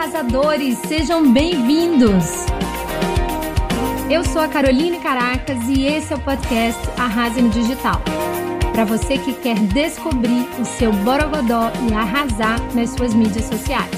arrasadores! Sejam bem-vindos! Eu sou a Caroline Caracas e esse é o podcast Arrase no Digital. Para você que quer descobrir o seu borogodó e arrasar nas suas mídias sociais.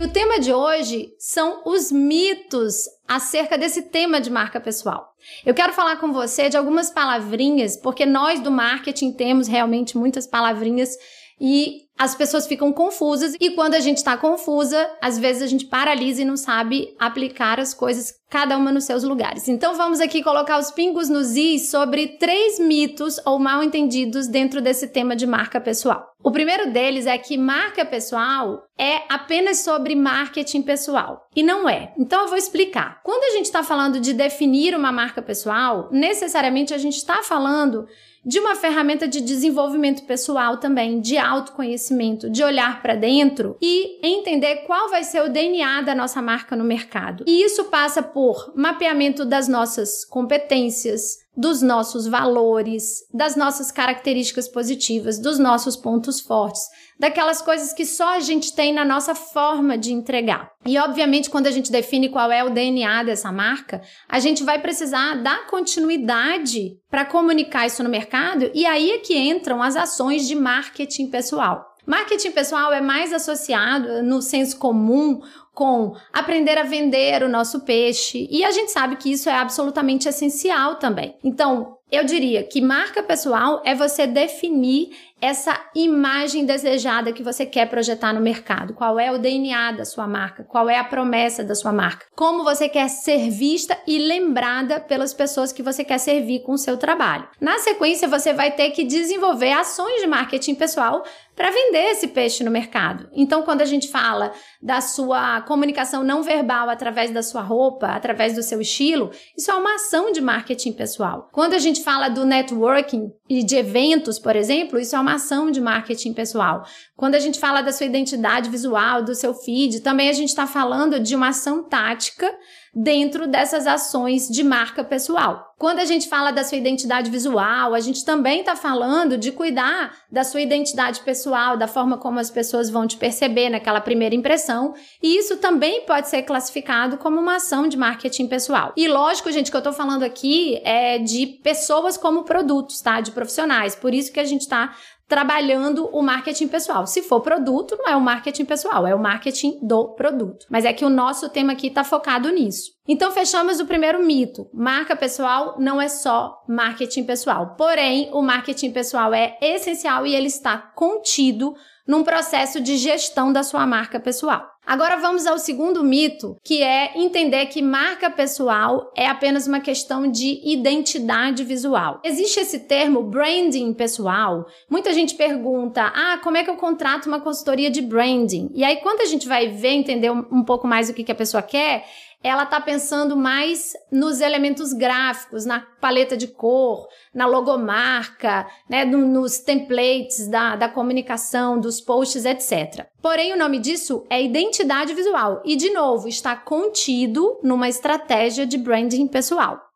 O tema de hoje são os mitos acerca desse tema de marca pessoal. Eu quero falar com você de algumas palavrinhas, porque nós do marketing temos realmente muitas palavrinhas e as pessoas ficam confusas e quando a gente está confusa, às vezes a gente paralisa e não sabe aplicar as coisas cada uma nos seus lugares. Então vamos aqui colocar os pingos nos is sobre três mitos ou mal entendidos dentro desse tema de marca pessoal. O primeiro deles é que marca pessoal é apenas sobre marketing pessoal. E não é. Então eu vou explicar. Quando a gente está falando de definir uma marca pessoal, necessariamente a gente está falando de uma ferramenta de desenvolvimento pessoal também, de autoconhecimento, de olhar para dentro e entender qual vai ser o DNA da nossa marca no mercado. E isso passa por mapeamento das nossas competências, dos nossos valores, das nossas características positivas, dos nossos pontos fortes, daquelas coisas que só a gente tem na nossa forma de entregar. E obviamente, quando a gente define qual é o DNA dessa marca, a gente vai precisar dar continuidade para comunicar isso no mercado, e aí é que entram as ações de marketing pessoal. Marketing pessoal é mais associado no senso comum com aprender a vender o nosso peixe. E a gente sabe que isso é absolutamente essencial também. Então, eu diria que marca pessoal é você definir essa imagem desejada que você quer projetar no mercado. Qual é o DNA da sua marca? Qual é a promessa da sua marca? Como você quer ser vista e lembrada pelas pessoas que você quer servir com o seu trabalho. Na sequência, você vai ter que desenvolver ações de marketing pessoal para vender esse peixe no mercado. Então, quando a gente fala da sua comunicação não verbal através da sua roupa, através do seu estilo, isso é uma ação de marketing pessoal. Quando a gente fala do networking e de eventos, por exemplo, isso é uma ação de marketing pessoal. Quando a gente fala da sua identidade visual, do seu feed, também a gente está falando de uma ação tática dentro dessas ações de marca pessoal. Quando a gente fala da sua identidade visual, a gente também está falando de cuidar da sua identidade pessoal, da forma como as pessoas vão te perceber naquela primeira impressão, e isso também pode ser classificado como uma ação de marketing pessoal. E lógico, gente, que eu estou falando aqui é de pessoas como produtos, tá? De profissionais. Por isso que a gente está trabalhando o marketing pessoal. Se for produto, não é o marketing pessoal, é o marketing do produto. Mas é que o nosso tema aqui está focado nisso. Então fechamos o primeiro mito. Marca pessoal não é só marketing pessoal. Porém, o marketing pessoal é essencial e ele está contido num processo de gestão da sua marca pessoal. Agora vamos ao segundo mito, que é entender que marca pessoal é apenas uma questão de identidade visual. Existe esse termo branding pessoal. Muita gente pergunta: "Ah, como é que eu contrato uma consultoria de branding?". E aí quando a gente vai ver, entender um pouco mais o que, que a pessoa quer, ela está pensando mais nos elementos gráficos, na paleta de cor, na logomarca, né, no, nos templates da, da comunicação, dos posts, etc. Porém, o nome disso é identidade visual e, de novo, está contido numa estratégia de branding pessoal.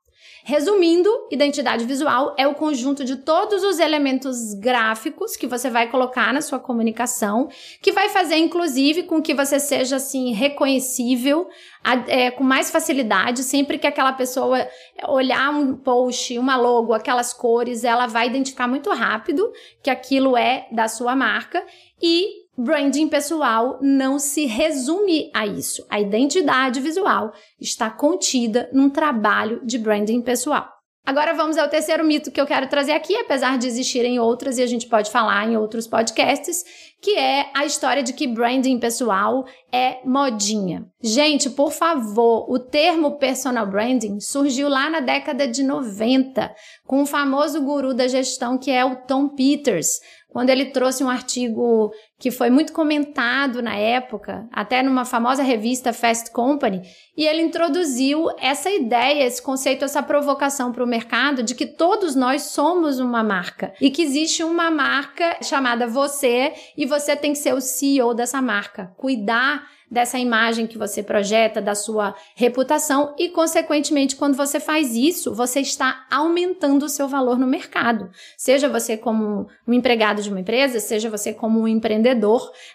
Resumindo, identidade visual é o conjunto de todos os elementos gráficos que você vai colocar na sua comunicação, que vai fazer, inclusive, com que você seja assim reconhecível é, com mais facilidade. Sempre que aquela pessoa olhar um post, uma logo, aquelas cores, ela vai identificar muito rápido que aquilo é da sua marca e Branding pessoal não se resume a isso. A identidade visual está contida num trabalho de branding pessoal. Agora vamos ao terceiro mito que eu quero trazer aqui, apesar de existirem outras e a gente pode falar em outros podcasts, que é a história de que branding pessoal é modinha. Gente, por favor, o termo personal branding surgiu lá na década de 90, com o famoso guru da gestão que é o Tom Peters, quando ele trouxe um artigo que foi muito comentado na época, até numa famosa revista Fast Company, e ele introduziu essa ideia, esse conceito, essa provocação para o mercado de que todos nós somos uma marca e que existe uma marca chamada você e você tem que ser o CEO dessa marca, cuidar dessa imagem que você projeta, da sua reputação e, consequentemente, quando você faz isso, você está aumentando o seu valor no mercado. Seja você como um empregado de uma empresa, seja você como um empreendedor.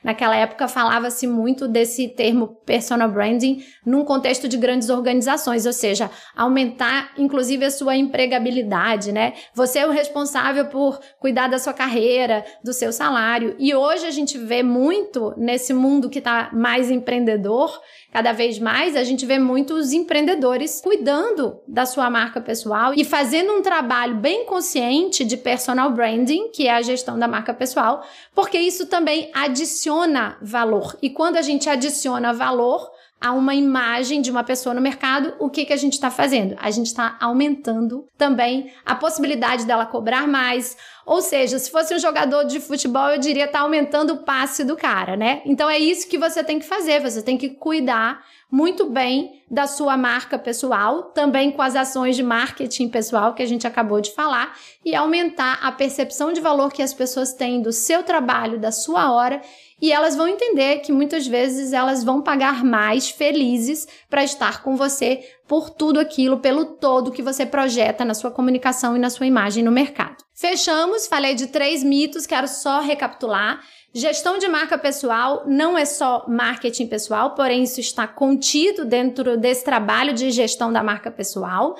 Naquela época falava-se muito desse termo personal branding num contexto de grandes organizações, ou seja, aumentar inclusive a sua empregabilidade, né? Você é o responsável por cuidar da sua carreira, do seu salário. E hoje a gente vê muito nesse mundo que está mais empreendedor, cada vez mais a gente vê muitos empreendedores cuidando da sua marca pessoal e fazendo um trabalho bem consciente de personal branding, que é a gestão da marca pessoal, porque isso também adiciona valor. E quando a gente adiciona valor, a uma imagem de uma pessoa no mercado, o que, que a gente está fazendo? A gente está aumentando também a possibilidade dela cobrar mais. Ou seja, se fosse um jogador de futebol, eu diria tá aumentando o passe do cara, né? Então é isso que você tem que fazer. Você tem que cuidar muito bem da sua marca pessoal, também com as ações de marketing pessoal que a gente acabou de falar, e aumentar a percepção de valor que as pessoas têm do seu trabalho, da sua hora e elas vão entender que muitas vezes elas vão pagar mais felizes para estar com você por tudo aquilo, pelo todo que você projeta na sua comunicação e na sua imagem no mercado. Fechamos, falei de três mitos, quero só recapitular. Gestão de marca pessoal não é só marketing pessoal, porém isso está contido dentro desse trabalho de gestão da marca pessoal.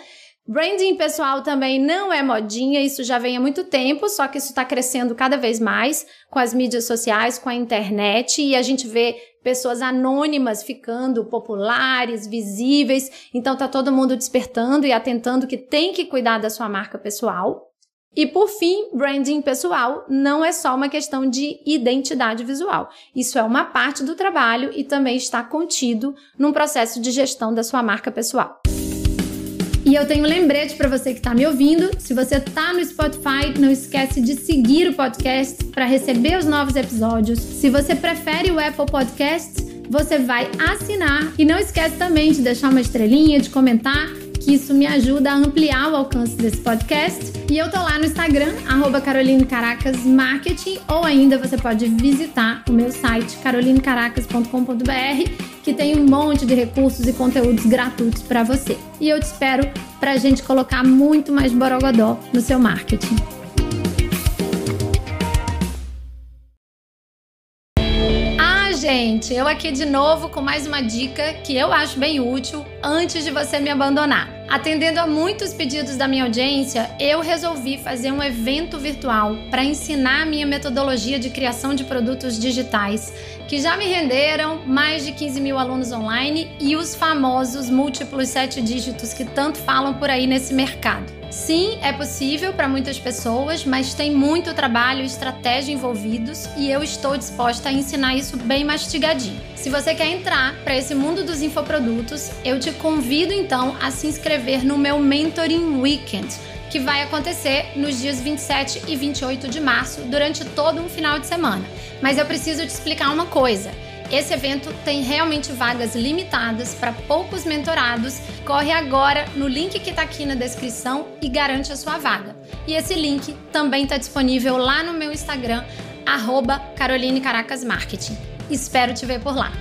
Branding pessoal também não é modinha, isso já vem há muito tempo, só que isso está crescendo cada vez mais com as mídias sociais, com a internet, e a gente vê pessoas anônimas ficando populares, visíveis. Então tá todo mundo despertando e atentando que tem que cuidar da sua marca pessoal. E por fim, branding pessoal não é só uma questão de identidade visual. Isso é uma parte do trabalho e também está contido num processo de gestão da sua marca pessoal. E eu tenho um lembrete para você que está me ouvindo. Se você está no Spotify, não esquece de seguir o podcast para receber os novos episódios. Se você prefere o Apple Podcasts, você vai assinar e não esquece também de deixar uma estrelinha, de comentar que isso me ajuda a ampliar o alcance desse podcast. E eu tô lá no Instagram, arroba Caroline Caracas Marketing, ou ainda você pode visitar o meu site carolinecaracas.com.br, que tem um monte de recursos e conteúdos gratuitos para você. E eu te espero para a gente colocar muito mais borogodó no seu marketing. gente, eu aqui de novo com mais uma dica que eu acho bem útil antes de você me abandonar. Atendendo a muitos pedidos da minha audiência, eu resolvi fazer um evento virtual para ensinar a minha metodologia de criação de produtos digitais, que já me renderam mais de 15 mil alunos online e os famosos múltiplos sete dígitos que tanto falam por aí nesse mercado. Sim, é possível para muitas pessoas, mas tem muito trabalho e estratégia envolvidos e eu estou disposta a ensinar isso bem mastigadinho. Se você quer entrar para esse mundo dos infoprodutos, eu te convido então a se inscrever no meu Mentoring Weekend, que vai acontecer nos dias 27 e 28 de março, durante todo um final de semana. Mas eu preciso te explicar uma coisa. Esse evento tem realmente vagas limitadas para poucos mentorados. Corre agora no link que está aqui na descrição e garante a sua vaga. E esse link também está disponível lá no meu Instagram, Caroline Caracas Marketing. Espero te ver por lá.